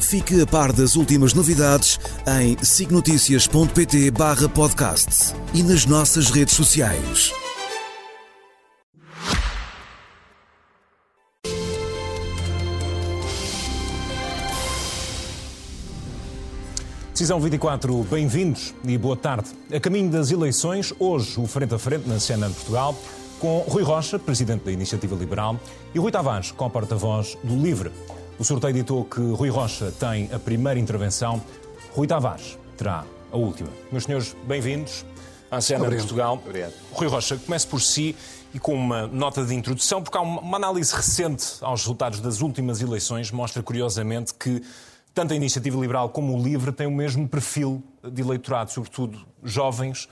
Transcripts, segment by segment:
Fique a par das últimas novidades em signoticias.pt barra podcast e nas nossas redes sociais. Decisão 24, bem-vindos e boa tarde. A caminho das eleições, hoje o Frente a Frente na cena de Portugal, com Rui Rocha, presidente da Iniciativa Liberal, e Rui Tavares, com porta-voz do Livre. O sorteio ditou que Rui Rocha tem a primeira intervenção, Rui Tavares terá a última. Meus senhores, bem-vindos à cena Obrigado. de Portugal. Obrigado. Rui Rocha, comece por si e com uma nota de introdução, porque há uma uma análise recente aos resultados das últimas eleições mostra curiosamente que tanto a Iniciativa Liberal como o Livre têm o mesmo perfil de eleitorado, sobretudo jovens,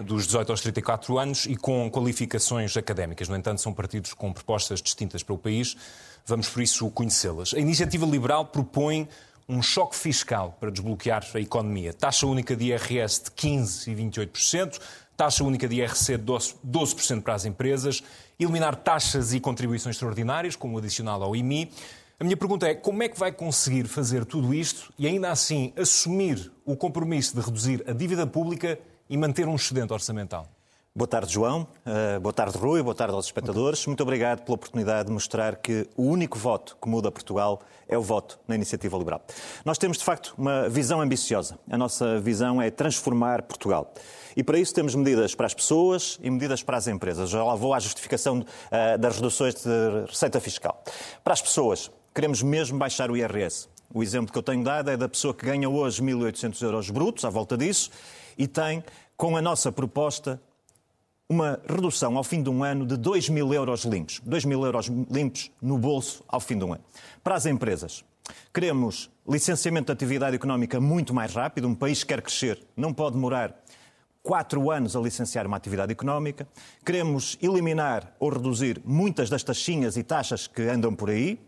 dos 18 aos 34 anos e com qualificações académicas. No entanto, são partidos com propostas distintas para o país. Vamos, por isso, conhecê-las. A Iniciativa Liberal propõe um choque fiscal para desbloquear a economia. Taxa única de IRS de 15% e 28%, taxa única de IRC de 12%, 12% para as empresas, eliminar taxas e contribuições extraordinárias, como o adicional ao IMI. A minha pergunta é como é que vai conseguir fazer tudo isto e ainda assim assumir o compromisso de reduzir a dívida pública e manter um excedente orçamental? Boa tarde, João. Uh, boa tarde, Rui. Boa tarde aos espectadores. Muito obrigado pela oportunidade de mostrar que o único voto que muda Portugal é o voto na Iniciativa Liberal. Nós temos, de facto, uma visão ambiciosa. A nossa visão é transformar Portugal. E para isso temos medidas para as pessoas e medidas para as empresas. Já lá vou à justificação uh, das reduções de receita fiscal. Para as pessoas, queremos mesmo baixar o IRS. O exemplo que eu tenho dado é da pessoa que ganha hoje 1.800 euros brutos, à volta disso, e tem, com a nossa proposta, uma redução ao fim de um ano de 2 mil euros limpos. 2 mil euros limpos no bolso ao fim de um ano. Para as empresas, queremos licenciamento de atividade económica muito mais rápido. Um país que quer crescer não pode demorar quatro anos a licenciar uma atividade económica. Queremos eliminar ou reduzir muitas das taxinhas e taxas que andam por aí.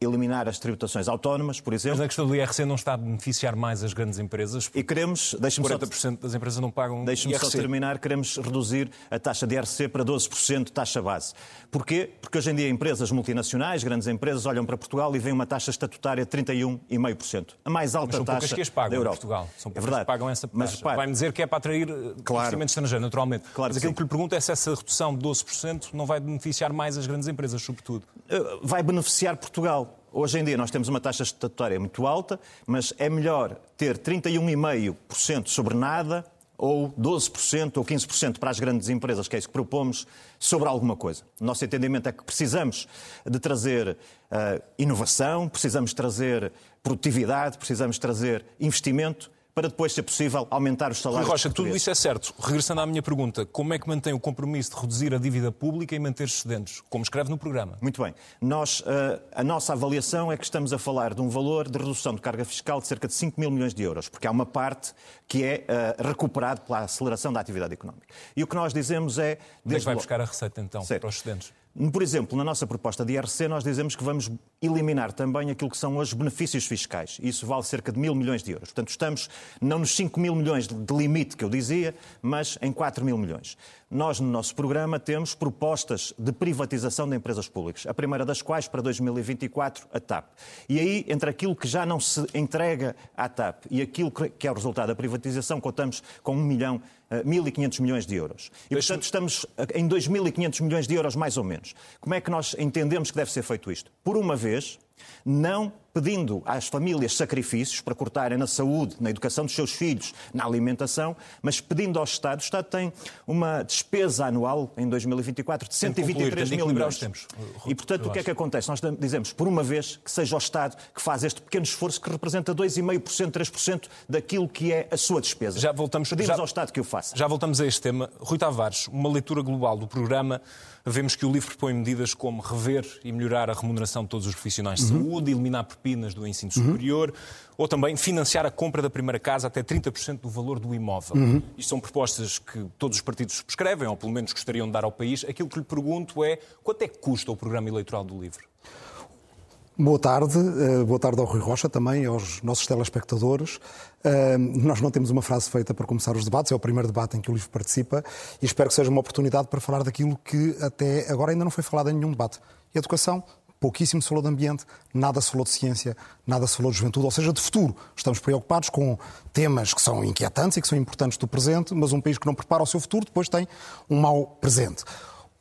Eliminar as tributações autónomas, por exemplo. Mas a questão do IRC não está a beneficiar mais as grandes empresas? E queremos, deixe-me só, 40% das empresas não pagam deixe-me só terminar, queremos reduzir a taxa de IRC para 12% taxa base. Porquê? Porque hoje em dia empresas multinacionais, grandes empresas, olham para Portugal e veem uma taxa estatutária de 31,5%. A mais alta Mas são poucas taxa que as pagam da em Europa. Portugal. São é poucas verdade. que pagam essa Mas taxa. repare, Vai-me dizer que é para atrair eh, investimento estrangeiro, naturalmente. Claro Mas que aquilo sim. que lhe pergunto é se essa redução de 12% não vai beneficiar mais as grandes empresas, sobretudo. eh, vai beneficiar Portugal. Hoje em dia nós temos uma taxa estatutária muito alta, mas é melhor ter 31,5% sobre nada ou 12% ou 15% para as grandes empresas, que é isso que propomos, sobre alguma coisa. O nosso entendimento é que precisamos de trazer eh, inovação, precisamos trazer produtividade, precisamos trazer investimento para depois ser possível aumentar os Rui salários. Rocha, tudo isso é certo. Regressando à minha pergunta, como é que mantém o compromisso de reduzir a dívida pública e manter excedentes, como escreve no programa? Muito bem. Nós, eh, a nossa avaliação é que estamos a falar de um valor de redução de carga fiscal de cerca de 5 mil milhões de euros, porque há uma parte que é eh, recuperado pela aceleração da atividade económica. E o que nós dizemos é... Onde é que vai logo- buscar a receita, então, Certo. para os excedentes? Por exemplo, na nossa proposta de IRC, nós dizemos que vamos eliminar também aquilo que são os benefícios fiscais. Isso vale cerca de mil milhões de euros. Portanto, estamos não nos 5 mil milhões de limite que eu dizia, mas em 4 mil milhões. Nós, no nosso programa, temos propostas de privatização de empresas públicas. A primeira das quais, para 2024, a TAP. E aí, entre aquilo que já não se entrega à TAP e aquilo que é o resultado da privatização, contamos com 1 milhão, 1.500 milhões de euros. E, portanto, estamos em 2.500 milhões de euros, mais ou menos. Como é que nós entendemos que deve ser feito isto? Por uma vez, não pedindo às famílias sacrifícios para cortarem na saúde, na educação dos seus filhos, na alimentação, mas pedindo ao Estado. O Estado tem uma despesa anual em 2024 de Tem que concluir, 123 tem de mil equilibrar milhões. os tempos, E, portanto, o que é que acontece? Nós dizemos, por uma vez, que seja o Estado que faz este pequeno esforço que representa 2,5%, 3% daquilo que é a sua despesa. Já voltamos- Pedimos já- ao Estado que o faça. Já voltamos a este tema. Rui Tavares, uma leitura global do programa, vemos que o livro propõe medidas como rever e melhorar a remuneração de todos os profissionais de saúde, eliminar propinas do ensino superior, ou também financiar a compra da primeira casa até 30% do valor do imóvel. Isto são propostas que todos os partidos subscrevem, ou pelo menos gostariam de dar ao país. Aquilo que lhe pergunto é quanto é que custa o programa eleitoral do LIVRE? Boa tarde, eh, boa tarde ao Rui Rocha também, aos nossos telespectadores. Eh, nós não temos uma frase feita para começar os debates, é o primeiro debate em que o livro participa e espero que seja uma oportunidade para falar daquilo que até agora ainda não foi falado em nenhum debate. Educação, pouquíssimo se falou de ambiente, nada se falou de ciência, nada se falou de juventude, ou seja, de futuro. Estamos preocupados com temas que são inquietantes e que são importantes do presente, mas um país que não prepara o seu futuro depois tem um mau presente.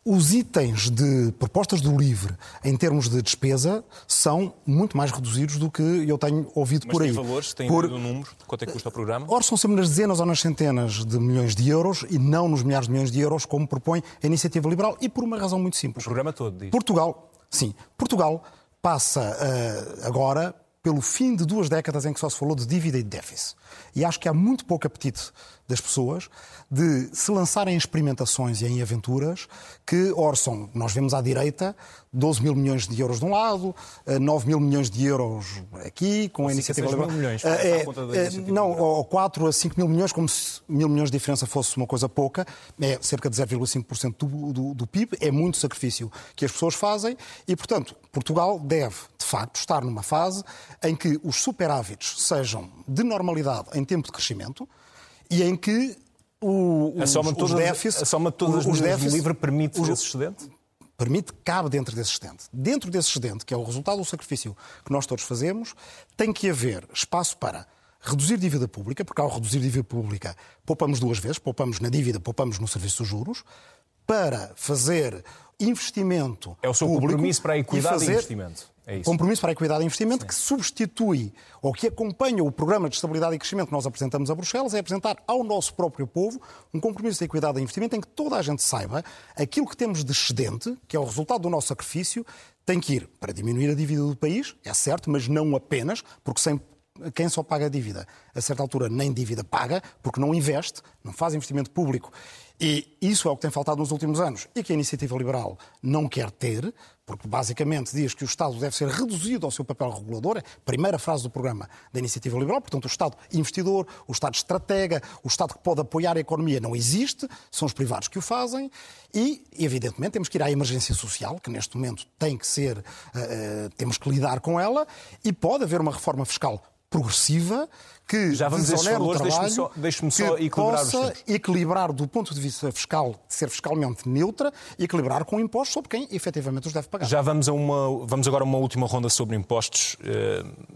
Os itens de propostas do LIVRE em termos de despesa são muito mais reduzidos do que eu tenho ouvido Mas por aí. tem valores? Tem por... um número? Quanto é que custa o programa? Ora, são sempre nas dezenas ou nas centenas de milhões de euros e não nos milhares de milhões de euros, como propõe a Iniciativa Liberal, e por uma razão muito simples. O programa todo, diz. Portugal, sim, Portugal passa uh, agora pelo fim de duas décadas em que só se falou de dívida e de déficit. E acho que há muito pouco apetite das pessoas de se lançarem em experimentações e em aventuras que orçam, nós vemos à direita, 12 mil milhões de euros de um lado, 9 mil milhões de euros aqui, com a iniciativa liberal. Mil milhões, é, não, ou 4 a 5 mil milhões, como se mil milhões de diferença fosse uma coisa pouca, é cerca de 0,5% do, do, do PIB, é muito sacrifício que as pessoas fazem e, portanto, Portugal deve, de facto, estar numa fase em que os superávites sejam de normalidade em tempo de crescimento e em que o, os, a soma os todas, déficits... A soma de todas os déficits, livre permite os, esse excedente? Permite, cabe dentro desse excedente. Dentro desse excedente, que é o resultado do sacrifício que nós todos fazemos, tem que haver espaço para reduzir dívida pública, porque ao reduzir dívida pública poupamos duas vezes, poupamos na dívida, poupamos no serviço dos juros, para fazer investimento É o seu público compromisso para a equidade e fazer... e investimento. É isso. Compromisso para a Equidade e Investimento, Sim. que substitui ou que acompanha o Programa de Estabilidade e Crescimento que nós apresentamos a Bruxelas, é apresentar ao nosso próprio povo um compromisso de equidade e investimento em que toda a gente saiba aquilo que temos de excedente, que é o resultado do nosso sacrifício, tem que ir para diminuir a dívida do país, é certo, mas não apenas, porque sem quem só paga a dívida, a certa altura nem dívida paga, porque não investe, não faz investimento público. E isso é o que tem faltado nos últimos anos e que a iniciativa liberal não quer ter, porque basicamente diz que o Estado deve ser reduzido ao seu papel regulador, é a primeira frase do programa da iniciativa liberal, portanto o Estado investidor, o Estado estratega, o Estado que pode apoiar a economia não existe, são os privados que o fazem. E, evidentemente, temos que ir à emergência social, que neste momento tem que ser, uh, temos que lidar com ela. E pode haver uma reforma fiscal progressiva que Já vamos desonera o valores, trabalho, deixe-me só, só que equilibrar possa equilibrar do ponto de vista fiscal, ser fiscalmente neutra, e equilibrar com impostos sobre quem efetivamente os deve pagar. Já vamos, a uma, vamos agora a uma última ronda sobre impostos. Uh,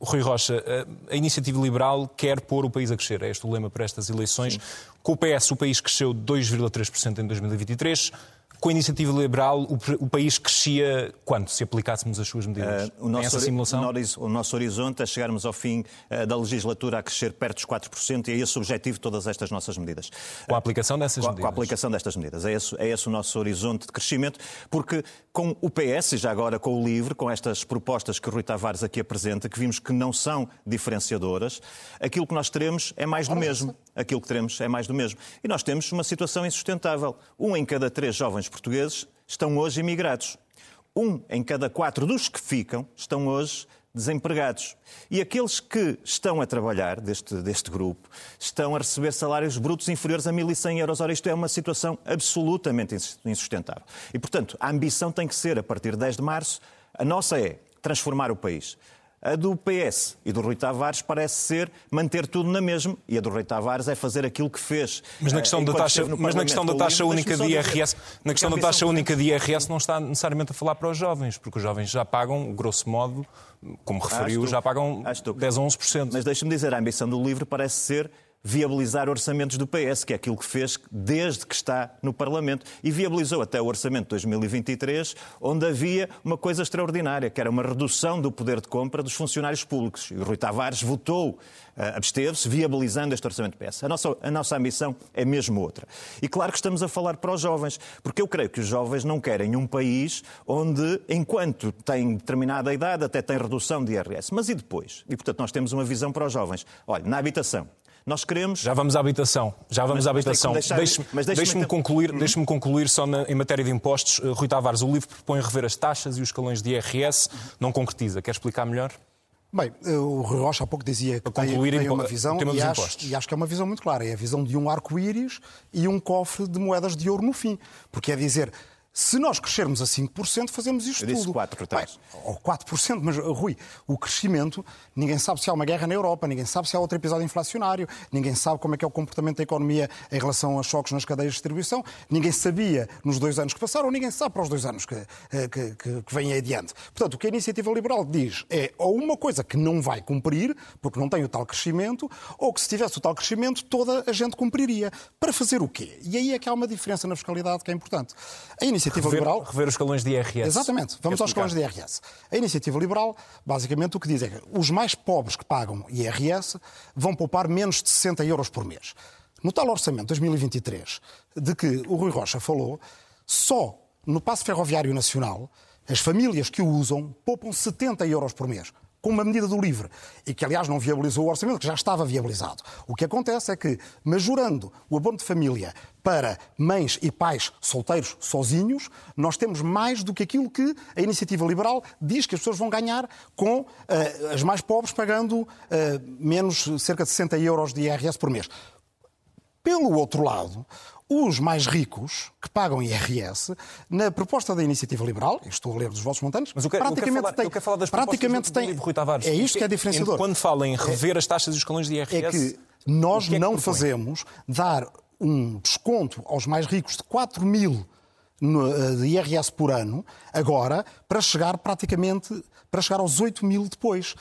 Rui Rocha, uh, a iniciativa liberal quer pôr o país a crescer. É este o lema para estas eleições. Sim. Com o PS, o país cresceu 2,3% em 2023. Com a iniciativa liberal, o, o, país crescia quanto, se aplicássemos as suas medidas? Uh, o, nosso, essa simulação? o nosso horizonte é chegarmos ao fim uh, da legislatura a crescer perto dos 4% e é esse o objetivo de todas estas nossas medidas. Com a aplicação dessas com, medidas? Com a aplicação destas medidas. É esse, é esse o nosso horizonte de crescimento, porque com o PS, e já agora com o LIVRE, com estas propostas que o Rui Tavares aqui apresenta, que vimos que não são diferenciadoras, aquilo que nós teremos é mais do mesmo. Aquilo que teremos é mais do mesmo. E nós temos uma situação insustentável. Um em cada três jovens portugueses estão hoje imigrados. Um em cada quatro dos que ficam estão hoje desempregados. E aqueles que estão a trabalhar, deste, deste grupo, estão a receber salários brutos inferiores a 1.100 euros. Ora, isto é uma situação absolutamente insustentável. E, portanto, a ambição tem que ser, a partir de 10 de março, a nossa é transformar o país. A do PS e do Rui Tavares parece ser manter tudo na mesma e a do Rui Tavares é fazer aquilo que fez. Mas na questão da taxa, mas na questão da taxa única de IRS, na questão da taxa única de IRS não está necessariamente a falar para os jovens, porque os jovens já pagam, grosso modo, como referiu, já pagam 10 a 11%. Mas deixa-me dizer, a ambição do LIVRE parece ser viabilizar orçamentos do PS, que é aquilo que fez desde que está no Parlamento. E viabilizou até o orçamento de 2023, onde havia uma coisa extraordinária, que era uma redução do poder de compra dos funcionários públicos. E o Rui Tavares votou, uh, absteve-se, viabilizando este orçamento do PS. A nossa, a nossa ambição é mesmo outra. E claro que estamos a falar para os jovens, porque eu creio que os jovens não querem um país onde, enquanto têm determinada idade, até tem redução de IRS. Mas e depois? E, portanto, nós temos uma visão para os jovens. Olha, na habitação, Nós queremos. Já vamos à habitação. Já vamos Mas- à habitação. Deixe-me mas deixe-me deixe-me então- concluir, deixe concluir só na- em matéria de impostos. Uh, Rui Tavares, o livro propõe rever as taxas e os escalões de IRS. Não concretiza. Quer explicar melhor? Bem, o Rui Rocha há pouco dizia que tem, tem uma visão o tema e acho, e acho que é uma visão muito clara. É a visão de um arco-íris e um cofre de moedas de ouro no fim. Porque é dizer, se nós crescermos a 5%, fazemos isto Eu disse tudo. 4, Ricardo. Bem, Ou 4%, mas Rui, o crescimento, ninguém sabe se há uma guerra na Europa, ninguém sabe se há outro episódio inflacionário, ninguém sabe como é que é o comportamento da economia em relação a choques nas cadeias de distribuição, ninguém sabia nos dois anos que passaram, ninguém sabe para os dois anos que, eh, que, que, que vêm adiante. Portanto, o que a iniciativa liberal diz é ou uma coisa que não vai cumprir, porque não tem o tal crescimento, ou que se tivesse o tal crescimento, toda a gente cumpriria. Para fazer o quê? E aí é que há uma diferença na fiscalidade que é importante. A iniciativa Rever, liberal. rever os escalões de IRS. Exatamente. Vamos aos escalões de? IRS. A iniciativa liberal, basicamente, o que diz é que os mais pobres que pagam IRS vão poupar menos de 60 euros por mês. No tal orçamento 2023, de que o Rui Rocha falou, só no passo ferroviário nacional, as famílias que o usam poupam 70 euros por mês. Com uma medida do LIVRE, e que aliás não viabilizou o orçamento, que já estava viabilizado. O que acontece é que, majorando o abono de família para mães e pais solteiros sozinhos, nós temos mais do que aquilo que a iniciativa liberal diz que as pessoas vão ganhar com eh, as mais pobres pagando eh, menos cerca de 60 euros de IRS por mês. Pelo outro lado, os mais ricos, que pagam IRS, na proposta da iniciativa liberal, estou a ler dos vossos montantes, Mas eu quero, eu quero praticamente falar, tem. eu quero falar das praticamente tem. Rui Tavares. É isto que é diferenciador. Quando fala em rever as taxas e os escalões de IRS... É que nós é não fazemos dar um desconto aos mais ricos de 4 mil eh, de IRS por ano, agora, para chegar praticamente para chegar aos 8 mil depois.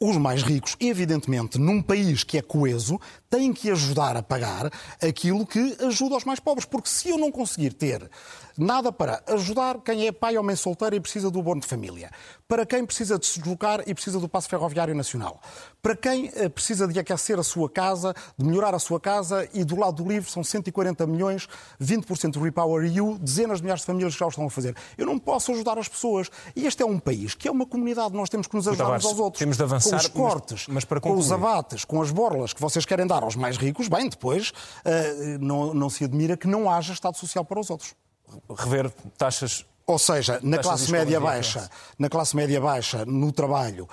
Os mais ricos, evidentemente, num país que é coeso, têm que ajudar a pagar aquilo que ajuda os mais pobres. Porque se eu não conseguir ter nada para ajudar quem é pai ou mãe solteira e precisa do abono de família, para quem precisa de se deslocar e precisa do passo ferroviário nacional, para quem eh, precisa de aquecer a sua casa, de melhorar a sua casa e do lado do livro são 140 milhões, 20% do Repower EU, dezenas de milhares de famílias que já o estão a fazer. Eu não posso ajudar as pessoas. E este é um país que é uma comunidade, nós temos que nos ajudar uns aos outros. temos de avançar, com os mas- cortes, mas para com os abates, com as borlas que vocês querem dar aos mais ricos, bem, depois eh, não, não se admira que não haja Estado Social para os outros. Rever taxas... Ou seja, na classe média baixa, na classe média baixa, no trabalho,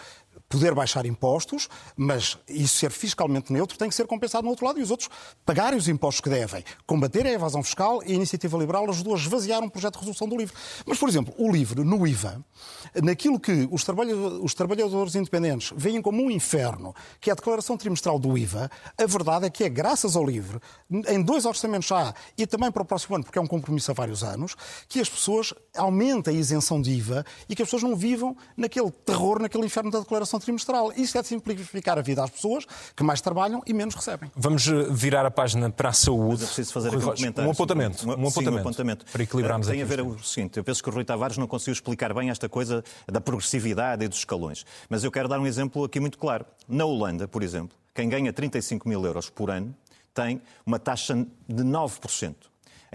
poder baixar impostos, mas isso ser fiscalmente neutro tem que ser compensado no outro lado e os outros pagarem os impostos que devem, combater a evasão fiscal e a iniciativa liberal ajudou a esvaziar um projeto de resolução do LIVRE. Mas, por exemplo, o LIVRE, no IVA, naquilo que os trabalhadores, os trabalhadores independentes veem como um inferno, que é a declaração trimestral do IVA, a verdade é que é graças ao LIVRE, em dois orçamentos já e também para o próximo ano, porque é um compromisso há vários anos, que as pessoas aumentem a isenção de IVA e que as pessoas não vivam naquele terror, naquele inferno da declaração trimestral. Isso é de simplificar a vida às pessoas que mais trabalham e menos recebem. Vamos eh, virar a página para a saúde. Mas eu preciso fazer aqui um comentário. Um apontamento. Sim, Um apontamento, Sim, um apontamento. Para equilibrarmos Eh, Tem aqui a ver o seguinte, eu penso que o Rui Tavares não conseguiu explicar bem esta coisa da progressividade e dos escalões. Mas eu quero dar um exemplo aqui muito claro. Na Holanda, por exemplo, quem ganha 35 mil euros por ano tem uma taxa de 9%.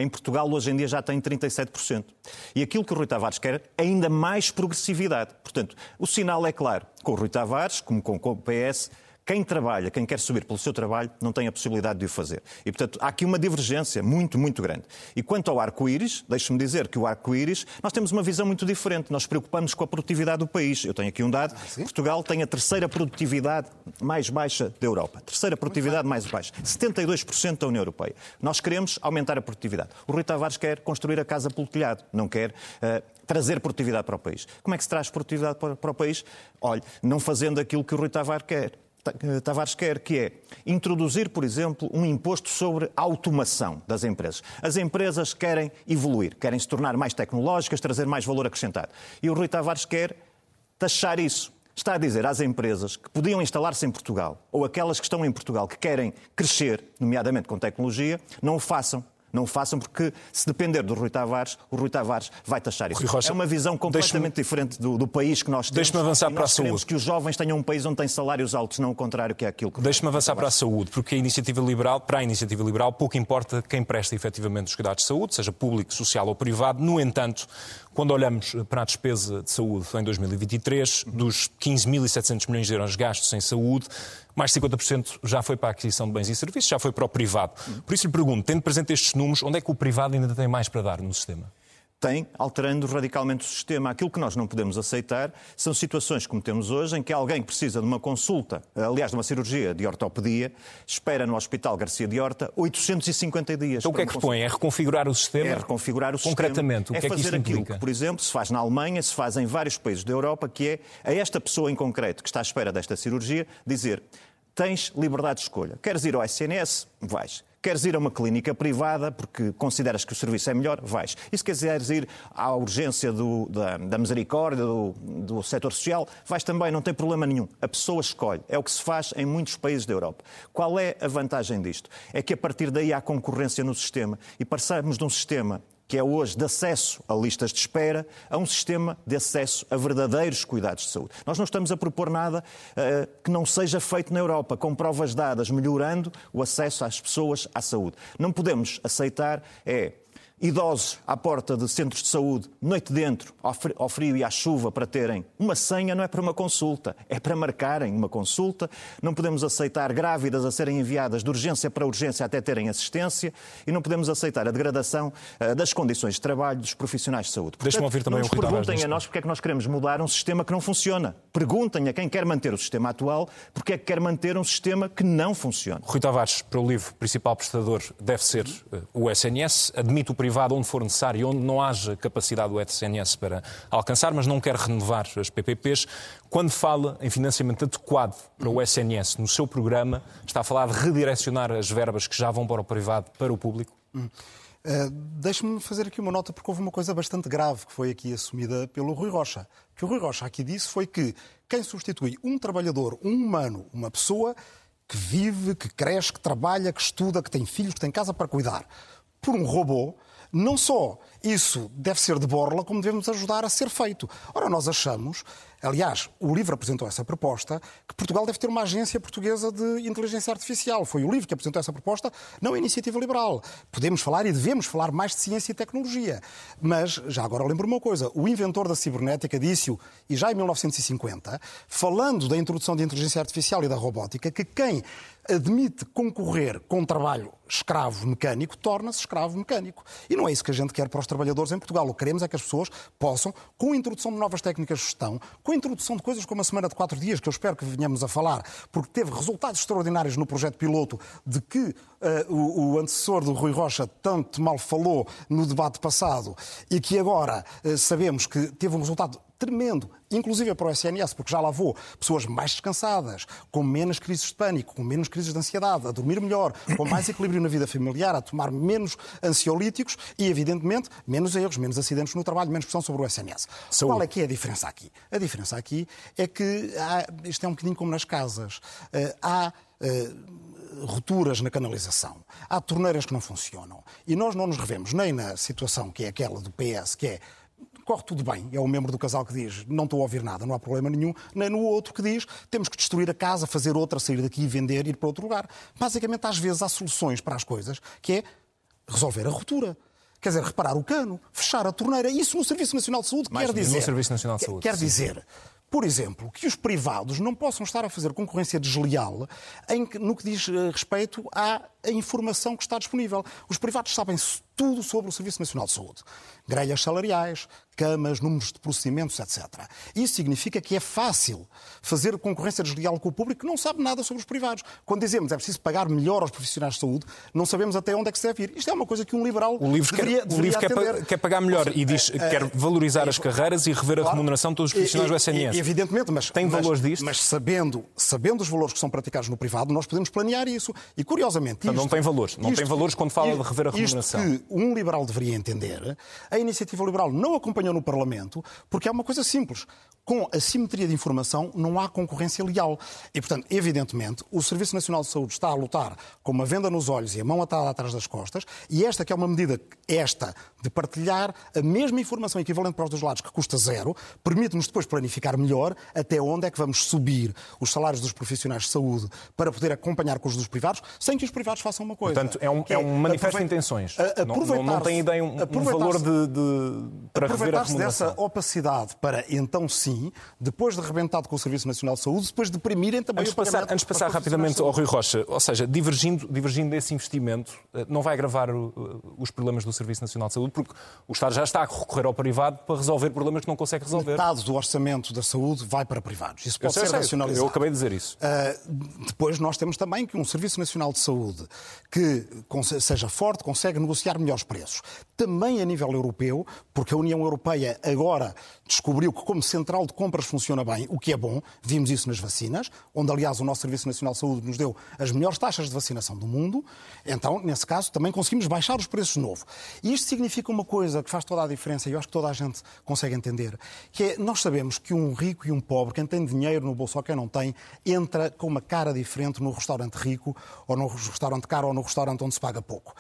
Em Portugal, hoje em dia, já tem 37%. E aquilo que o Rui Tavares quer é ainda mais progressividade. Portanto, o sinal é claro. Com o Rui Tavares, como com o PS, quem trabalha, quem quer subir pelo seu trabalho, não tem a possibilidade de o fazer. E, portanto, há aqui uma divergência muito, muito grande. E quanto ao arco-íris, deixe-me dizer que o arco-íris, nós temos uma visão muito diferente. Nós preocupamos com a produtividade do país. Eu tenho aqui um dado. Portugal tem a terceira produtividade mais baixa da Europa. Terceira produtividade mais baixa. 72% da União Europeia. Nós queremos aumentar a produtividade. O Rui Tavares quer construir a casa pelo telhado. Não quer... eh, trazer produtividade para o país. Como é que se traz produtividade para, para o país? Olha, não fazendo aquilo que o Rui Tavares quer. Eh, Tavares quer, que é introduzir, por exemplo, um imposto sobre a automação das empresas. As empresas querem evoluir, querem se tornar mais tecnológicas, trazer mais valor acrescentado. E o Rui Tavares quer taxar isso. Está a dizer às empresas que podiam instalar-se em Portugal, ou aquelas que estão em Portugal que querem crescer, nomeadamente com tecnologia, não o façam. Não o façam porque, se depender do Rui Tavares, o Rui Tavares vai taxar isso. Rocha, é uma visão completamente diferente do, do país que nós temos. Deixe-me avançar para a nós queremos saúde. que os jovens tenham um país onde têm salários altos, não o contrário que é aquilo que... Deixe-me avançar para a saúde, porque a iniciativa liberal, para a iniciativa liberal, pouco importa quem presta efetivamente os cuidados de saúde, seja público, social ou privado. No entanto, Quando olhamos para a despesa de saúde em 2023, dos 15.700 milhões de euros gastos em saúde, mais de 50% já foi para a aquisição de bens e serviços, já foi para o privado. Por isso lhe pergunto, tendo presente estes números, onde é que o privado ainda tem mais para dar no sistema? Tem, alterando radicalmente o sistema. Aquilo que nós não podemos aceitar são situações como temos hoje, em que alguém que precisa de uma consulta, aliás, de uma cirurgia de ortopedia, espera no Hospital Garcia de Horta 850 dias. Então o que é que propõe? É reconfigurar o sistema? É reconfigurar o Concretamente, sistema. o que é, é fazer que isso aquilo implica? que, por exemplo, se faz na Alemanha, se faz em vários países da Europa, que é a esta pessoa em concreto que está à espera desta cirurgia dizer tens liberdade de escolha. Queres ir ao SNS? Vais. Queres ir a uma clínica privada porque consideras que o serviço é melhor? Vais. E se quiseres ir à urgência do, da, da, misericórdia, do, do setor social? Vais também, não tem problema nenhum. A pessoa escolhe. É o que se faz em muitos países da Europa. Qual é a vantagem disto? É que a partir daí há concorrência no sistema e passamos de um sistema que é hoje de acesso a listas de espera, a um sistema de acesso a verdadeiros cuidados de saúde. Nós não estamos a propor nada uh, que não seja feito na Europa, com provas dadas, melhorando o acesso às pessoas à saúde. Não podemos aceitar é idosos à porta de centros de saúde, noite dentro, ao frio e à chuva, para terem uma senha, não é para uma consulta, é para marcarem uma consulta. Não podemos aceitar grávidas a serem enviadas de urgência para urgência até terem assistência e não podemos aceitar a degradação uh, das condições de trabalho dos profissionais de saúde. Deixa-me ouvir também não nos o perguntem a nós porque é que nós queremos mudar um sistema que não funciona. Perguntem a quem quer manter o sistema atual porque é que quer manter um sistema que não funciona. Rui Tavares, para o livro, principal prestador deve ser uh, o SNS, admite o privado privado onde for necessário, onde não haja capacidade do SNS para alcançar, mas não quer renovar as PPPs. Quando fala em financiamento adequado para o SNS no seu programa, está a falar de redirecionar as verbas que já vão para o privado para o público? Hum. Uh, Deixe-me fazer aqui uma nota, porque houve uma coisa bastante grave que foi aqui assumida pelo Rui Rocha. O que o Rui Rocha aqui disse foi que quem substitui um trabalhador, um humano, uma pessoa que vive, que cresce, que trabalha, que estuda, que tem filhos, que tem casa para cuidar, por um robô, não só isso deve ser de borla, como devemos ajudar a ser feito. Ora, nós achamos, aliás, o LIVRE apresentou essa proposta, que Portugal deve ter uma agência portuguesa de inteligência artificial. Foi o LIVRE que apresentou essa proposta, não a iniciativa liberal. Podemos falar e devemos falar mais de ciência e tecnologia. Mas, já agora lembro uma coisa, o inventor da cibernética disse-o, e já em 1950, falando da introdução da inteligência artificial e da robótica, que quem admite concorrer com trabalho escravo mecânico torna-se escravo mecânico. E não é isso que a gente quer para os trabalhadores em Portugal. O que queremos é que as pessoas possam, com a introdução de novas técnicas de gestão, com a introdução de coisas como a semana de quatro dias, que eu espero que venhamos a falar, porque teve resultados extraordinários no projeto piloto de que uh, o, o, antecessor do Rui Rocha tanto mal falou no debate passado e que agora uh, sabemos que teve um resultado tremendo, inclusive para o SNS, porque já lá vou pessoas mais descansadas, com menos crises de pânico, com menos crises de ansiedade, a dormir melhor, com mais equilíbrio na vida familiar, a tomar menos ansiolíticos e, evidentemente, menos erros, menos acidentes no trabalho, menos pressão sobre o SNS. Saúde. Qual é que é a diferença aqui? A diferença aqui é que há, isto é um bocadinho como nas casas. Eh, há Uh, rupturas na canalização. Há torneiras que não funcionam. E nós não nos revemos nem na situação que é aquela do PS, que é corre tudo bem. É o membro do casal que diz não estou a ouvir nada, não há problema nenhum, nem no outro que diz temos que destruir a casa, fazer outra, sair daqui, vender, ir para outro lugar. Basicamente, às vezes há soluções para as coisas, que é resolver a ruptura. Quer dizer, reparar o cano, fechar a torneira. Isso no Serviço Nacional de Saúde Mais quer dizer. No Serviço Nacional de Saúde. Quer dizer por exemplo, que os privados não possam estar a fazer concorrência desleal em, no que diz eh, respeito à informação que está disponível. Os privados sabem tudo sobre o Serviço Nacional de Saúde. Grelhas salariais, camas, números de procedimentos, etc. Isso significa que é fácil fazer concorrência desleal com o público que não sabe nada sobre os privados. Quando dizemos é preciso pagar melhor aos profissionais de saúde, não sabemos até onde é que se deve ir. Isto é uma coisa que um liberal o livro deveria, quer, deveria o livro quer, quer, pagar melhor e diz que uh, quer valorizar uh, as carreiras e rever a claro, remuneração de todos os profissionais do SNS. Evidentemente, mas... Tem valores disto? Mas sabendo, sabendo os valores que são praticados no privado, nós podemos planear isso. E, curiosamente... Isto, não tem valores. Não isto, tem valores quando fala de rever a remuneração. Isto que um liberal deveria entender, a iniciativa liberal não acompanhou no Parlamento, porque é uma coisa simples. Com a simetria de informação não há concorrência leal. E, portanto, evidentemente, o Serviço Nacional de Saúde está a lutar com uma venda nos olhos e a mão atada atrás das costas, e esta que é uma medida, esta, de partilhar a mesma informação equivalente para os dois lados, que custa zero, permite-nos depois planificar melhor até onde é que vamos subir os salários dos profissionais de saúde para poder acompanhar com os dos privados, sem que os privados privados façam uma coisa. Portanto, é um, é um manifesto de intenções. Não, não, não tem ideia um, um valor de, de, para rever a dessa opacidade para, então sim, depois de rebentado com o Serviço Nacional de Saúde, depois deprimirem também antes o passar, Antes de passar rapidamente ao Rui Rocha, ou seja, divergindo, divergindo desse investimento, eh, não vai agravar os problemas do Serviço Nacional de Saúde, porque o Estado já está a recorrer ao privado para resolver problemas que não consegue resolver. Metade do orçamento da saúde vai para privados. Isso pode ser racionalizado. Eu acabei de dizer isso. Uh, depois nós temos também que um Serviço Nacional de Saúde que seja forte, consegue negociar melhores preços. Também a nível europeu, porque a União Europeia agora descobriu que como central de compras funciona bem, o que é bom, vimos isso nas vacinas, onde aliás o nosso Serviço Nacional de Saúde nos deu as melhores taxas de vacinação do mundo. Então, nesse caso, também conseguimos baixar os preços de novo. E isto significa uma coisa que faz toda a diferença, e eu acho que toda a gente consegue entender, que é nós sabemos que um rico e um pobre, quem tem dinheiro no bolso ou quem não tem, entra com uma cara diferente no restaurante rico, ou no restaurante caro, ou no restaurante onde se paga pouco.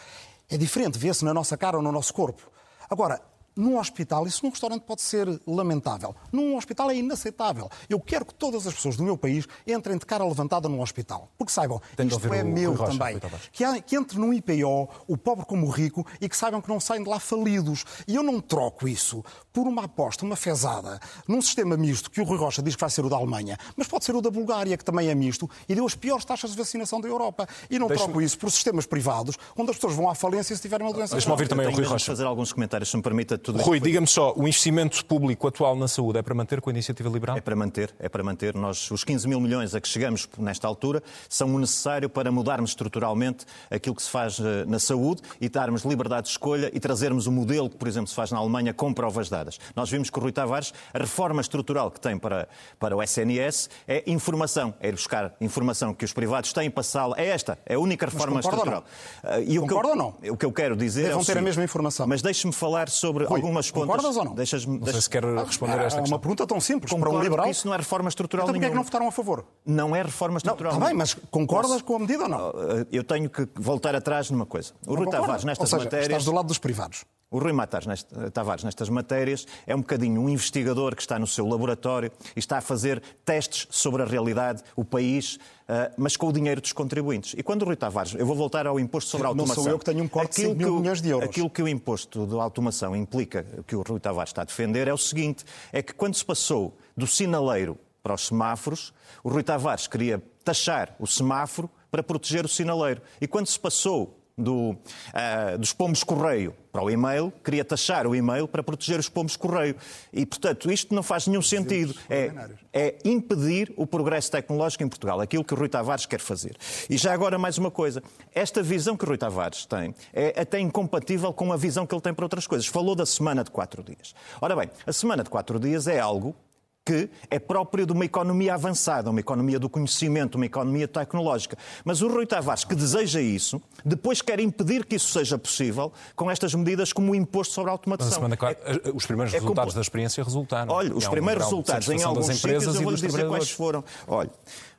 É diferente, vê-se na nossa cara ou no nosso corpo. Agora, num hospital, isso num restaurante pode ser lamentável. Num hospital é inaceitável. Eu quero que todas as pessoas do meu país entrem de cara levantada num hospital. Porque saibam, Tem isto é o, meu o Rocha, também. Que, há, que entre num IPO, o pobre como o rico, e que saibam que não saem de lá falidos. E eu não troco isso por uma aposta, uma fezada, num sistema misto, que o Rui Rocha diz que vai ser o da Alemanha, mas pode ser o da Bulgária, que também é misto, e deu as piores taxas de vacinação da Europa. E não troco isso por sistemas privados, onde as pessoas vão à falência se tiverem uma doença. Deixa-me ouvir também o Rui Rocha. fazer alguns comentários, se me permita tudo Rui, diga-me só, o investimento público atual na saúde é para manter com a iniciativa liberal? É para manter, é para manter. Nós, os 15 mil milhões a que chegamos nesta altura são o necessário para mudarmos estruturalmente aquilo que se faz eh, na saúde e darmos liberdade de escolha e trazermos o modelo que, por exemplo, se faz na Alemanha com provas dadas. Nós vimos que o Rui Tavares, a reforma estrutural que tem para, para o SNS é informação, é ir buscar informação que os privados têm passá-la. É esta, é a única reforma estrutural. Ou não? Uh, e o concorda que eu, ou não? O que eu quero dizer Devem é. ter a mesma informação. Mas deixe-me falar sobre Rui, algumas pontas. Concordas ou não? Deixas não sei se quer responder a esta é questão. uma pergunta tão simples Concordo para um liberal. Que isso não é reforma estrutural então, nenhuma. é que não votaram a favor? Não é reforma estrutural. Não, está bem, mas concordas Posso... com a medida ou não? Eu tenho que voltar atrás numa coisa. O não Rui Tavares, nestas ou seja, matérias. Estás do lado dos privados. O Rui Matas, Tavares, nestas matérias, é um bocadinho um investigador que está no seu laboratório e está a fazer testes sobre a realidade, o país, uh, mas com o dinheiro dos contribuintes. E quando o Rui Tavares, eu vou voltar ao imposto sobre a automação. Não sou eu que tenho um corte de 5 mil milhões de euros. Aquilo que o imposto de automação implica, que o Rui Tavares está a defender, é o seguinte: é que quando se passou do sinaleiro para os semáforos, o Rui Tavares queria taxar o semáforo para proteger o sinaleiro. E quando se passou do, uh, dos pombos correio para o e-mail, queria taxar o e-mail para proteger os pombos correio. E, portanto, isto não faz nenhum sentido. É, é, impedir o progresso tecnológico em Portugal, aquilo que o Rui Tavares quer fazer. E já agora mais uma coisa. Esta visão que o Rui Tavares tem é até incompatível com a visão que ele tem para outras coisas. Falou da semana de quatro dias. Ora bem, a semana de quatro dias é algo que é próprio de uma economia avançada, uma economia do conhecimento, uma economia tecnológica. Mas o Rui Tavares, que deseja isso, depois quer impedir que isso seja possível com estas medidas como o imposto sobre a automatização. É, os primeiros é resultados da experiência resultaram. Olha, os primeiros resultados em alguns sítios, eu vou lhes dizer quais foram. Olha,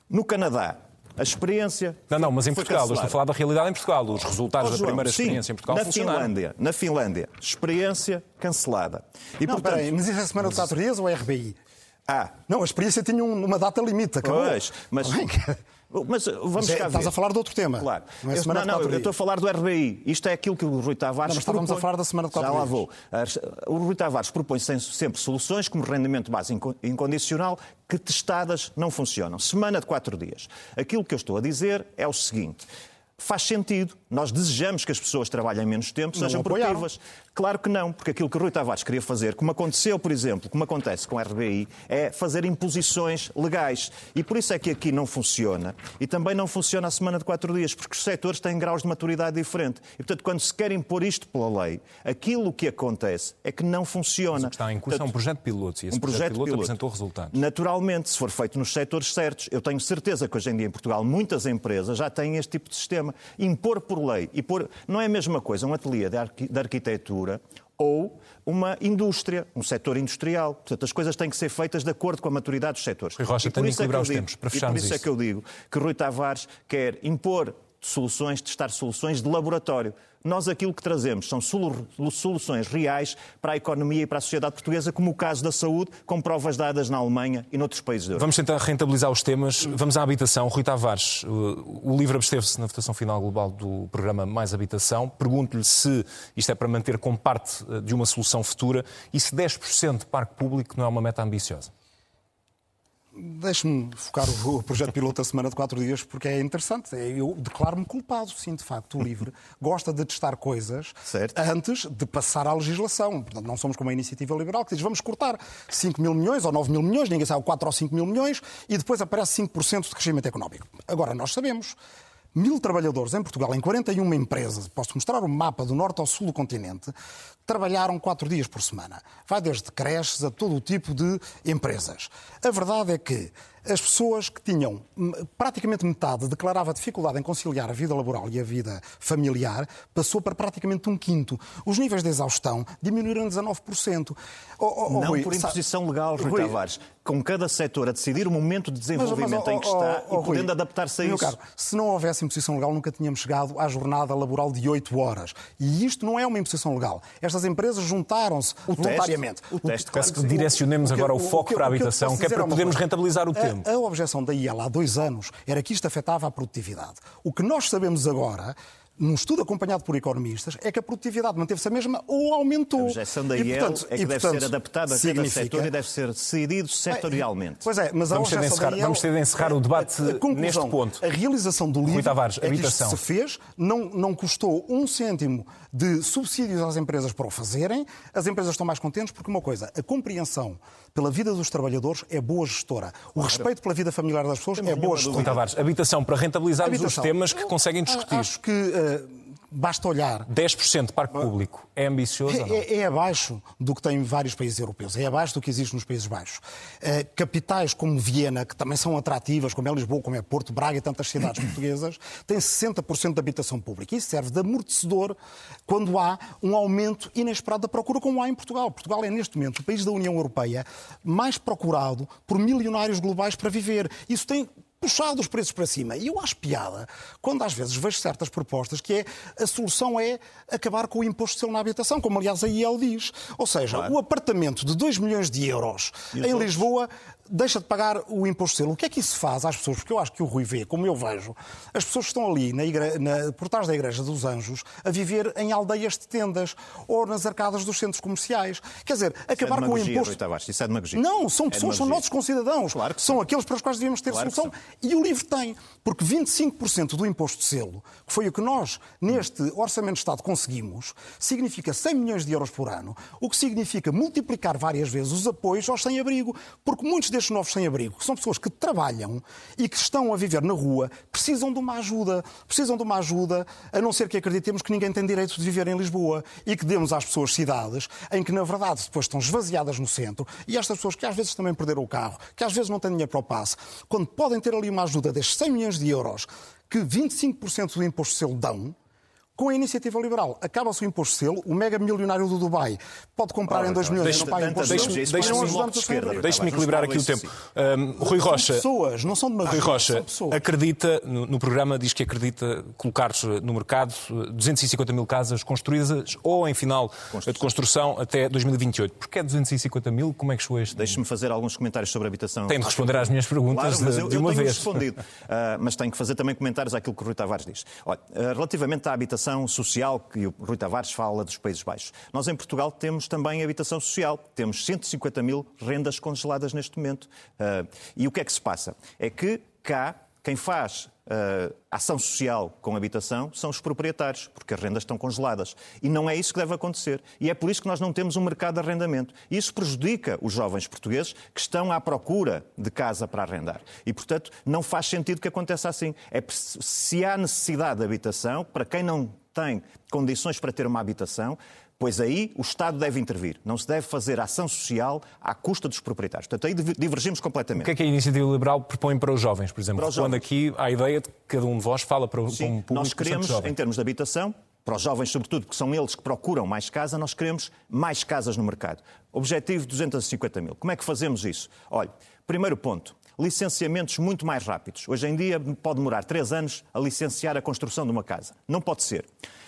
no Canadá, a experiência. Não, não, mas em Portugal, eu estou a falar da realidade em Portugal. Os resultados oh, João, da primeira sim, experiência em Portugal na funcionaram. Finlândia, na Finlândia, experiência cancelada. E, não, portanto, peraí, mas isso é semana de 4 dias ou é RBI? Ah. Não, a experiência tinha uma data limite, acabou. Pois, mas... Mas vamos mas é, Estás a falar de outro tema. Claro. Não, é eu, não, não eu estou a falar do RBI. Isto é aquilo que o Rui Tavares. Não, mas estávamos propõe... a falar da semana de quatro Já lá vou. O Rui Tavares propõe sempre soluções como rendimento base incondicional que testadas não funcionam. Semana de quatro dias. Aquilo que eu estou a dizer é o seguinte: faz sentido. Nós desejamos que as pessoas trabalhem menos tempo, não sejam produtivas. Claro que não, porque aquilo que o Rui Tavares queria fazer, como aconteceu, por exemplo, como acontece com a RBI, é fazer imposições legais. E por isso é que aqui não funciona. E também não funciona a semana de quatro dias, porque os setores têm graus de maturidade diferentes. E, portanto, quando se quer impor isto pela lei, aquilo que acontece é que não funciona. Mas o que está em curso portanto, é um projeto piloto. E esse um projeto, piloto, piloto apresentou resultados. Naturalmente, se for feito nos setores certos, eu tenho certeza que hoje em dia em Portugal muitas empresas já têm este tipo de sistema. Impor por lei e por... não é a mesma coisa um ateliê de, arqu... de arquitetura ou uma indústria, um setor industrial. Portanto, as coisas têm que ser feitas de acordo com a maturidade dos setores. Rui Rocha, tem que equilibrar é os digo, tempos para E por isso isso. é que eu digo que Rui Tavares quer impor soluções, testar soluções de laboratório. Nós aquilo que trazemos são soluções reais para a economia e para a sociedade portuguesa, como o caso da saúde, com provas dadas na Alemanha e noutros países da Europa. Vamos tentar rentabilizar os temas. Vamos à habitação. Rui Tavares, o livro absteve-se na votação final global do programa Mais Habitação. Pergunto-lhe se isto é para manter como parte eh, de uma solução futura e se 10% de parque público não é uma meta ambiciosa. Deixe-me focar o projeto piloto da semana de quatro dias, porque é interessante. Eu declaro-me culpado, sim, de facto. O LIVRE gosta de testar coisas certo. antes de passar à legislação. Portanto, não somos como a iniciativa liberal que diz vamos cortar 5 mil milhões ou 9 mil milhões, ninguém sabe 4 ou 5 mil milhões, e depois aparece 5% de crescimento económico. Agora, nós sabemos mil trabalhadores em Portugal, em 41 empresas, posso mostrar o um mapa do norte ao sul do continente, trabalharam quatro dias por semana. Vai desde creches a todo o tipo de empresas. A verdade é que as pessoas que tinham praticamente metade declarava dificuldade em conciliar a vida laboral e a vida familiar, passou para praticamente um quinto. Os níveis de exaustão diminuíram 19%. Oh, oh, oh, Não Rui, por imposição legal, Rui, Rui Tavares. Com cada setor a decidir o momento de desenvolvimento mas, mas, em que está e podendo adaptar-se a isso. Caro, se não houvesse imposição legal, nunca tínhamos chegado à jornada laboral de 8 horas. E isto não é uma imposição legal. Estas empresas juntaram-se voluntariamente. O teste, Peço que direcionemos agora o, foco para a habitação, que, é para podermos rentabilizar o tempo tempo. A, a objeção da IEL há dois anos era que isto afetava a produtividade. O que nós sabemos agora num estudo acompanhado por economistas, é que a produtividade manteve-se a mesma ou aumentou. A objeção da IEL e, portanto, é que e, deve portanto, ser adaptada a cada setor e deve ser decidido setorialmente. Pois é, mas vamos, ter de encerrar, IEL, vamos ter de encerrar o debate a, a conclusão, neste ponto. A realização do livro Tavares, é que se fez, não, não custou um cêntimo de subsídios às empresas para o fazerem, as empresas estão mais contentes porque uma coisa, a compreensão pela vida dos trabalhadores é boa gestora. O claro. respeito pela vida familiar das pessoas Temos é boa gestora. Tavares, habitação para rentabilizar os temas que conseguem discutir. Acho que uh, Basta olhar. 10% de parque público é ambicioso? É, é, é, abaixo do que tem vários países europeus, é abaixo do que existe nos Países Baixos. Uh, capitais como Viena, que também são atrativas, como é Lisboa, como é Porto, Braga e tantas cidades portuguesas, têm 60% de habitação pública. Isso serve de amortecedor quando há um aumento inesperado da procura, como há em Portugal. Portugal é, neste momento, o país da União Europeia mais procurado por milionários globais para viver. Isso tem puxado os preços para cima. E eu acho piada quando às vezes vejo certas propostas que é a solução é acabar com o imposto de selo na habitação, como aliás a IEL diz. Ou seja, claro. o apartamento de 2 milhões de euros em Lisboa deixa de pagar o imposto de selo. O que é que isso faz às pessoas? Porque eu acho que o Rui vê, como eu vejo, as pessoas que estão ali na igre... na... por trás da Igreja dos Anjos a viver em aldeias de tendas ou nas arcadas dos centros comerciais. Quer dizer, acabar é com o imposto. Tavares, isso é demagogia. Não, são é pessoas, é são nossos concidadãos. Claro são sim. aqueles para os quais devíamos ter claro solução. E o livro tem, porque 25% do imposto de selo, que foi o que nós, neste Orçamento de Estado, conseguimos, significa 100 milhões de euros por ano, o que significa multiplicar várias vezes os apoios aos sem-abrigo, porque muitos destes novos sem-abrigo, são pessoas que trabalham e que estão a viver na rua, precisam de uma ajuda. Precisam de uma ajuda, a não ser que acreditemos que ninguém tem direito de viver em Lisboa e que demos às pessoas cidades em que, na verdade, depois estão esvaziadas no centro e estas pessoas que às vezes também perderam o carro, que às vezes não têm dinheiro para o passe, quando podem ter ali uma ajuda destes 100 milhões de euros que 25% do imposto selo dão, com a iniciativa liberal, acaba-se o imposto selo, o mega milionário do Dubai pode comprar em 2 milhões e não paga imposto selo. Deixe-me equilibrar aqui o tempo. Um, Rui Rocha. São pessoas, não são de Rui Rocha acredita, no, no, programa diz que acredita colocar no mercado 250 mil casas construídas ou em final de construção até 2028. Porquê é 250 mil? Como é que chegou este? Deixe-me fazer alguns comentários sobre a habitação. Tem de responder às minhas perguntas claro, de, eu, de uma eu tenho vez. respondido, uh, mas tenho que fazer também comentários àquilo que o Rui Tavares diz. Olha, uh, relativamente à habitação habitação social que o Rui Tavares fala dos Países Baixos. Nós em Portugal temos também habitação social. Temos 150 mil rendas congeladas neste momento. Uh, e o que é que se passa? É que cá quem faz uh, ação social com habitação são os proprietários, porque as rendas estão congeladas. E não é isso que deve acontecer. E é por isso que nós não temos um mercado de arrendamento. E isso prejudica os jovens portugueses que estão à procura de casa para arrendar. E, portanto, não faz sentido que aconteça assim. É, se há necessidade de habitação, para quem não tem condições para ter uma habitação, pois aí o Estado deve intervir. Não se deve fazer ação social à custa dos proprietários. Portanto, aí divergimos completamente. O que é que a Iniciativa Liberal propõe para os jovens, por exemplo? Quando jovens... aqui há a ideia de que cada um de vós fala para Sim, um público nós queremos, em termos de habitação, para os jovens, sobretudo, porque são eles que procuram mais casa, nós queremos mais casas no mercado. Objetivo 250 mil. Como é que fazemos isso? Olha, primeiro ponto. Licenciamentos muito mais rápidos. Hoje em dia pode demorar três anos a licenciar a construção de uma casa. Não pode ser.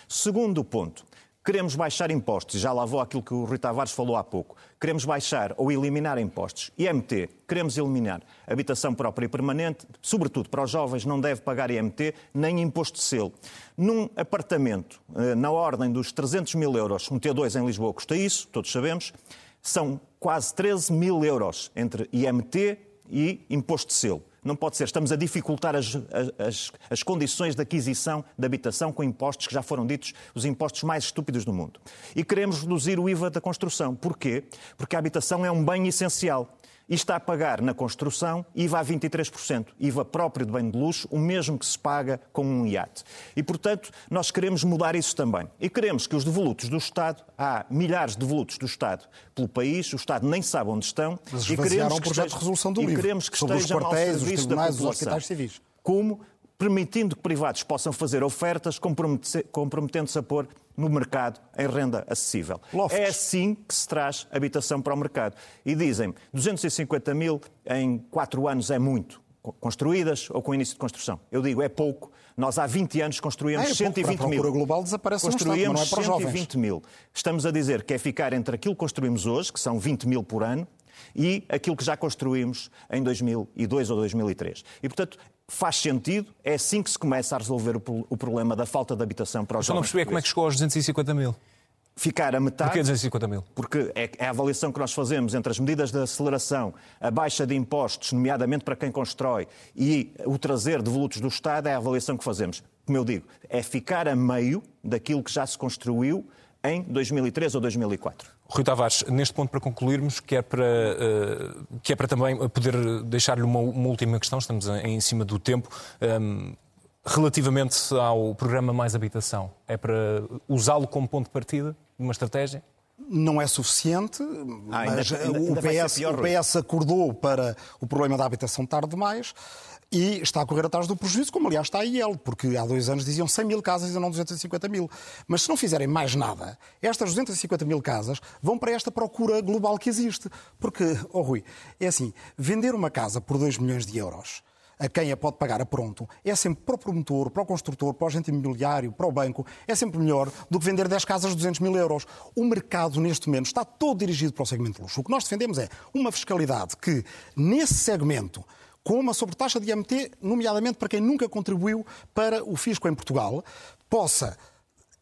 Segundo ponto, Queremos baixar impostos, já lá vou aquilo que o Rui Tavares falou há pouco. Queremos baixar ou eliminar impostos. IMT, queremos eliminar. Habitação própria e permanente, sobretudo para os jovens, não deve pagar IMT nem imposto de selo. Num apartamento eh, na ordem dos 300 mil euros, um T2 em Lisboa custa isso, todos sabemos, são quase 13 mil euros entre IMT e imposto de selo. Não pode ser. Estamos a dificultar as, as, as, condições de aquisição de habitação com impostos que já foram ditos os impostos mais estúpidos do mundo. E queremos reduzir o IVA da construção. Porquê? Porque a habitação é um bem essencial e está a pagar na construção IVA a 23%, IVA próprio de bem de luxo, o mesmo que se paga com um iate. E, portanto, nós queremos mudar isso também. E queremos que os devolutos do Estado, há milhares de devolutos do Estado pelo país, o Estado nem sabe onde estão, Mas e queremos um que, projeto de resolução do e livro, queremos que estejam quartéis, ao serviço da população. hospitais civis. Como permitindo que privados possam fazer ofertas comprometendo-se a pôr no mercado em renda acessível. Lofts. É assim que se traz habitação para o mercado. E dizem 250 mil em 4 anos é muito. Construídas ou com início de construção. Eu digo, é pouco. Nós há 20 anos construímos Ah, é pouco. 120 Para a mil. procura global desaparece um Estado, Construímos não é para os jovens. 120 mil. Estamos a dizer que é ficar entre aquilo que construímos hoje, que são 20 mil por ano, e aquilo que já construímos em 2002 ou 2003. E, portanto, faz sentido, é assim que se começa a resolver o, pro- o problema da falta de habitação para os Só não jovens. percebi como é que chegou aos 250 mil. Ficar a metade... Porquê 250 mil? Porque é é a avaliação que nós fazemos entre as medidas de aceleração, a baixa de impostos, nomeadamente para quem constrói, e o trazer devolutos do Estado, é a avaliação que fazemos. Como eu digo, é ficar a meio daquilo que já se construiu em 2003 ou 2004. Rui Tavares, neste ponto para concluirmos, que é para, eh, que é para também poder deixar-lhe uma, uma última questão, estamos em cima do tempo. Ehm, relativamente ao programa Mais Habitação, é para usá-lo como ponto de partida uma estratégia? Não é suficiente, Ah, mas ainda- o, ainda ser PS, pior, o. PS acordou para o problema da habitação tarde demais e está a correr atrás do prejuízo, como aliás está a IEL, porque há dois anos diziam 100 mil casas e não 250 mil. Mas se não fizerem mais nada, estas 250 mil casas vão para esta procura global que existe. Porque, oh Rui, é assim, vender uma casa por 2 milhões de euros a quem a pode pagar a pronto, é sempre para o promotor, para o construtor, para o agente imobiliário, para o banco, é sempre melhor do que vender 10 casas de 200 mil euros. O mercado, neste momento, está todo dirigido para o segmento luxo. O que nós defendemos é uma fiscalidade que, nesse segmento, com uma sobretaxa de IMT, nomeadamente para quem nunca contribuiu para o fisco em Portugal, possa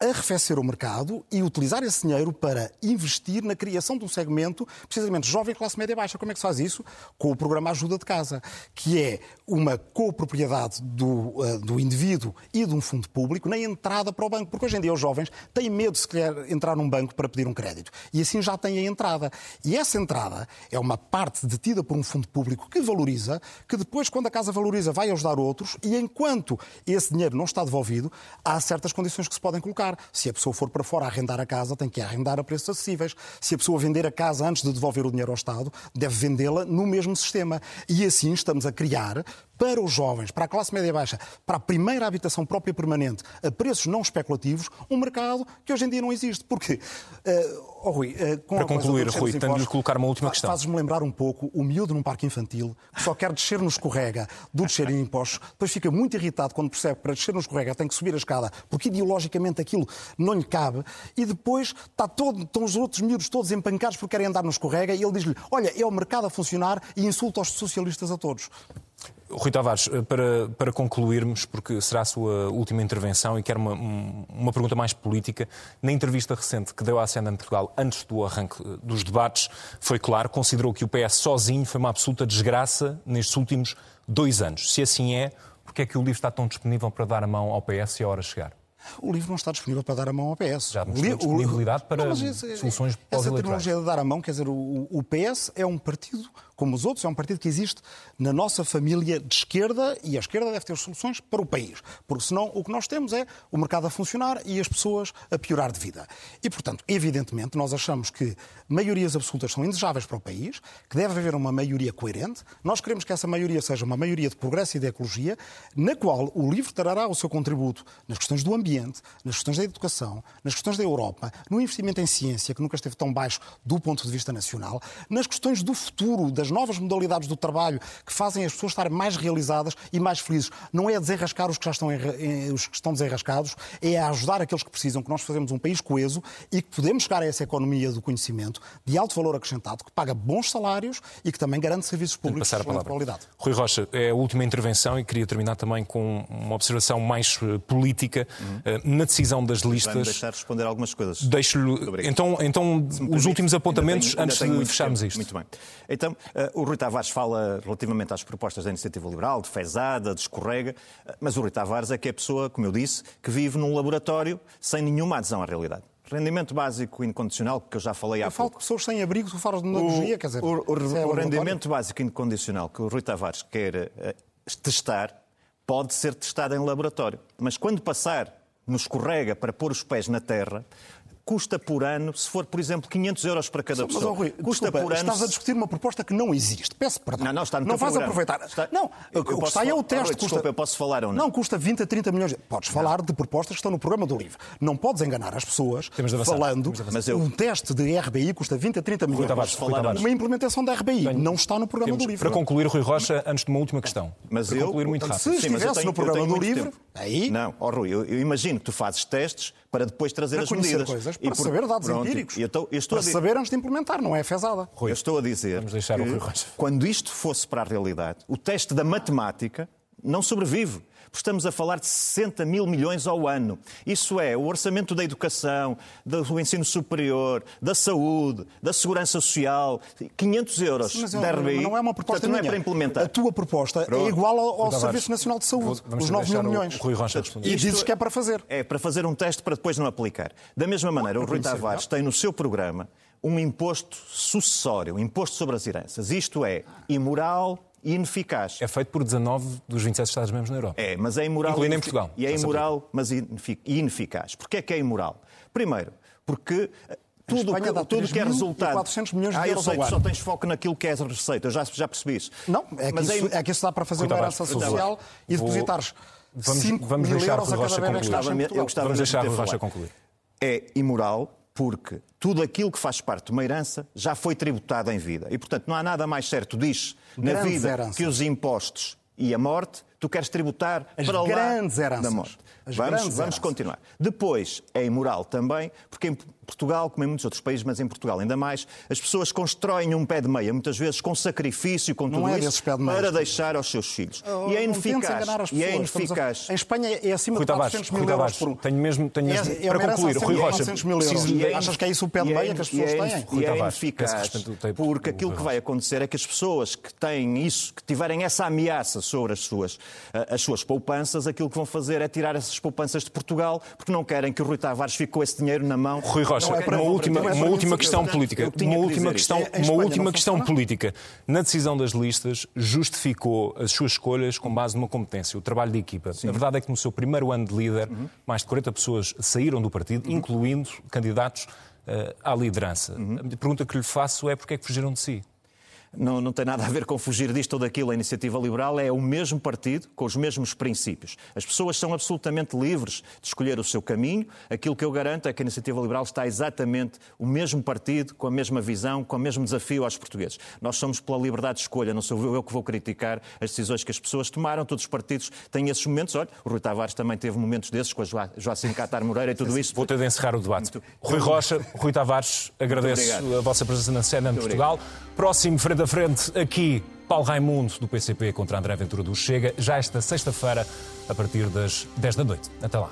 arrefecer o mercado e utilizar esse dinheiro para investir na criação de um segmento, precisamente jovem classe média baixa. Como é que se faz isso? Com o programa Ajuda de Casa, que é uma copropriedade do, uh, do indivíduo e de um fundo público na entrada para o banco. Porque hoje em dia os jovens têm medo de se querer entrar num banco para pedir um crédito. E assim já têm a entrada. E essa entrada é uma parte detida por um fundo público que valoriza, que depois, quando a casa valoriza, vai ajudar outros e enquanto esse dinheiro não está devolvido, há certas condições que se podem colocar. Se a pessoa for para fora arrendar a casa, tem que arrendar a preços acessíveis. Se a pessoa vender a casa antes de devolver o dinheiro ao Estado, deve vendê-la no mesmo sistema. E assim estamos a criar para os jovens, para a classe média baixa, para a primeira habitação própria permanente, a preços não especulativos, um mercado que hoje em dia não existe. Porque, uh, oh, Rui, uh, Para concluir, Rui, tenho de colocar uma última questão. Fazes-me lembrar um pouco o miúdo num parque infantil que só quer descer no escorrega do descer em impostos, depois fica muito irritado quando percebe que para descer no escorrega tem que subir a escada porque ideologicamente aquilo não lhe cabe e depois está todo, estão os outros miúdos todos empancados porque querem andar no escorrega e ele diz-lhe: Olha, é o mercado a funcionar e insulta os socialistas a todos. Rui Tavares, eh, para, para concluirmos, porque será a sua última intervenção e quero uma, um- uma pergunta mais política. Na entrevista recente que deu à de Portugal, antes do arranque eh, dos debates, foi claro, considerou que o PS sozinho foi uma absoluta desgraça nestes últimos dois anos. Se assim é, porque é que o livro está tão disponível para dar a mão ao PS e a hora chegar? O livro não está disponível para dar a mão ao PS. Já mostrou o- disponibilidade para mas esse- soluções Essa pós-eleitorais. tecnologia de dar a mão, quer dizer, o, o PS é um partido, como os outros, é um partido que existe na nossa família de esquerda e a esquerda deve ter soluções para o país. Porque senão o que nós temos é o mercado a funcionar e as pessoas a piorar de vida. E, portanto, evidentemente, nós achamos que maiorias absolutas são indesejáveis para o país, que deve haver uma maioria coerente. Nós queremos que essa maioria seja uma maioria de progresso e de ecologia, na qual o livro trará o seu contributo nas questões do ambiente, nas questões da educação, nas questões da Europa, no investimento em ciência, que nunca esteve tão baixo do ponto de vista nacional, nas questões do futuro das novas modalidades do trabalho que fazem as pessoas estarem mais realizadas e mais felizes. Não é desenrascar os que já estão, os que estão desenrascados, é ajudar aqueles que precisam, que nós fazemos um país coeso e que podemos chegar a essa economia do conhecimento de alto valor acrescentado, que paga bons salários e que também garante serviços públicos de qualidade. Rui Rocha, é a última intervenção e queria terminar também com uma observação mais eh, política uhum. na decisão das listas. Vai deixar responder algumas coisas. Deixo-lhe. Então, então os últimos apontamentos tenho, antes de fecharmos isto. Muito bem. Então, uh, o Rui Tavares fala relativamente às propostas da Iniciativa Liberal, de fezada, de escorrega, mas o Rui Tavares é que é a pessoa, como eu disse, que vive num laboratório sem nenhuma adesão à realidade. Rendimento básico incondicional, que eu já falei há eu pouco. Eu falo de pessoas sem abrigo, tu falas de demagogia, quer dizer... O, o, é o rendimento básico incondicional que o Rui Tavares quer uh, testar pode ser testado em laboratório. Mas quando passar no escorrega para pôr os pés na terra, custa por ano, se for, por exemplo, 500 euros para cada Mas, pessoa. Oh, Rui, custa desculpa, por ano. Estás a discutir uma proposta que não existe. Peço perdão. Não, não, está no Não vais aproveitar. Está... Não, eu, eu o que está é o teste. Oh, Rui, desculpa, eu posso falar ou não? Não, custa 20 a 30 milhões. Podes não. falar de propostas que estão no programa do LIVRE. Não podes enganar as pessoas falando. Mas eu... Um teste de RBI custa 20 a 30 milhões. Tavares, falar uma implementação da RBI Tenho... não está no programa Temos... do LIVRE. Para concluir, Rui Rocha, antes de uma última questão. Mas para eu, concluir muito rápido. Se estivesse no programa do LIVRE, aí... Não, ó Rui, eu imagino que tu fazes testes para depois trazer para as medidas. Coisas, para por... saber dados Pronto, empíricos. Eu estou, eu estou para a... saber antes de implementar, não é fezada. Rui, eu estou a dizer que quando isto fosse para a realidade, o teste da matemática não sobrevive. Estamos a falar de 60 mil milhões ao ano. Isso é o orçamento da educação, do ensino superior, da saúde, da segurança social. 500 euros Sim, mas da RBI. Não é uma proposta Portanto, não é para implementar. A tua proposta é Pronto. é igual ao, ao Serviço Nacional de Saúde, Vou, os 9 mil milhões. Rui Rocha e dizes que é para fazer. É para fazer um teste para depois não aplicar. Da mesma maneira, o Rui Tavares tem no seu programa um imposto sucessório, um imposto sobre as heranças. Isto é imoral, e ineficaz. É feito por 19 dos 27 Estados-membros na Europa. É, mas é imoral. Incluindo em Portugal. E é imoral, mas ineficaz. Porquê é que é imoral? Primeiro, porque eh, tudo que, tudo que é resultado. 400 milhões de ah, euros eu sei, só tens foco naquilo que é receita, eu já, já percebi isso. Não, é que, Mas isso, é... é que isso dá para fazer uma herança social e depositares vamos, 5 vamos mil deixar euros a cada bebê que Eu gostava vamos deixar o Rocha concluir. É imoral porque tudo aquilo que faz parte de uma herança já foi tributado em vida. E, portanto, não há nada mais certo, diz, na vida heranças. que os impostos e a morte, tu queres tributar As para grandes lá heranças. da morte. As vamos vamos continuar. Depois, é imoral também, porque em Portugal, como em muitos outros países, mas em Portugal ainda mais, as pessoas constroem um pé de meia, muitas vezes com sacrifício, com tudo é isso, de para deixar aos seus filhos. Oh, e é ineficaz. E é ineficaz. A... Em Espanha é acima Rui de 400 Rui mil Tavares, euros por... Tenho mesmo, tenho mesmo... É, é para concluir, Rui Rocha... Mil euros. É Achas que é isso o pé de meia que as pessoas têm? E é ineficaz, porque aquilo que vai acontecer é que as pessoas que têm isso, que tiverem essa ameaça sobre as suas, as suas poupanças, aquilo que vão fazer é tirar essas poupanças de Portugal, porque não querem que o Rui Tavares fique com esse dinheiro na mão. Rui Rocha, é uma última uma última questão política. Uma última questão, uma última questão política. Na decisão das listas, justificou as suas escolhas com base numa competência, o trabalho de equipa. Sim. A verdade é que no seu primeiro ano de líder, uhum. mais de 40 pessoas saíram do partido, uhum. incluindo candidatos uh, à liderança. Uhum. A pergunta que lhe faço é porque é que fugiram de si? Não, não tem nada a ver com fugir disto ou daquilo. A Iniciativa Liberal é o mesmo partido, com os mesmos princípios. As pessoas são absolutamente livres de escolher o seu caminho. Aquilo que eu garanto é que a Iniciativa Liberal está exatamente o mesmo partido, com a mesma visão, com o mesmo desafio aos portugueses. Nós somos pela liberdade de escolha, não sou eu que vou criticar as decisões que as pessoas tomaram. Todos os partidos têm esses momentos. Olha, o Rui Tavares também teve momentos desses com a Joacim Catar Moreira e tudo isso. Vou ter de encerrar o debate. Rui Rocha, Rui Tavares, agradeço a vossa presença na cena de Portugal. Próximo frente a frente aqui, Paulo Raimundo, do PCP, contra André Ventura do Chega, já esta sexta-feira, a partir das 10 da noite. Até lá.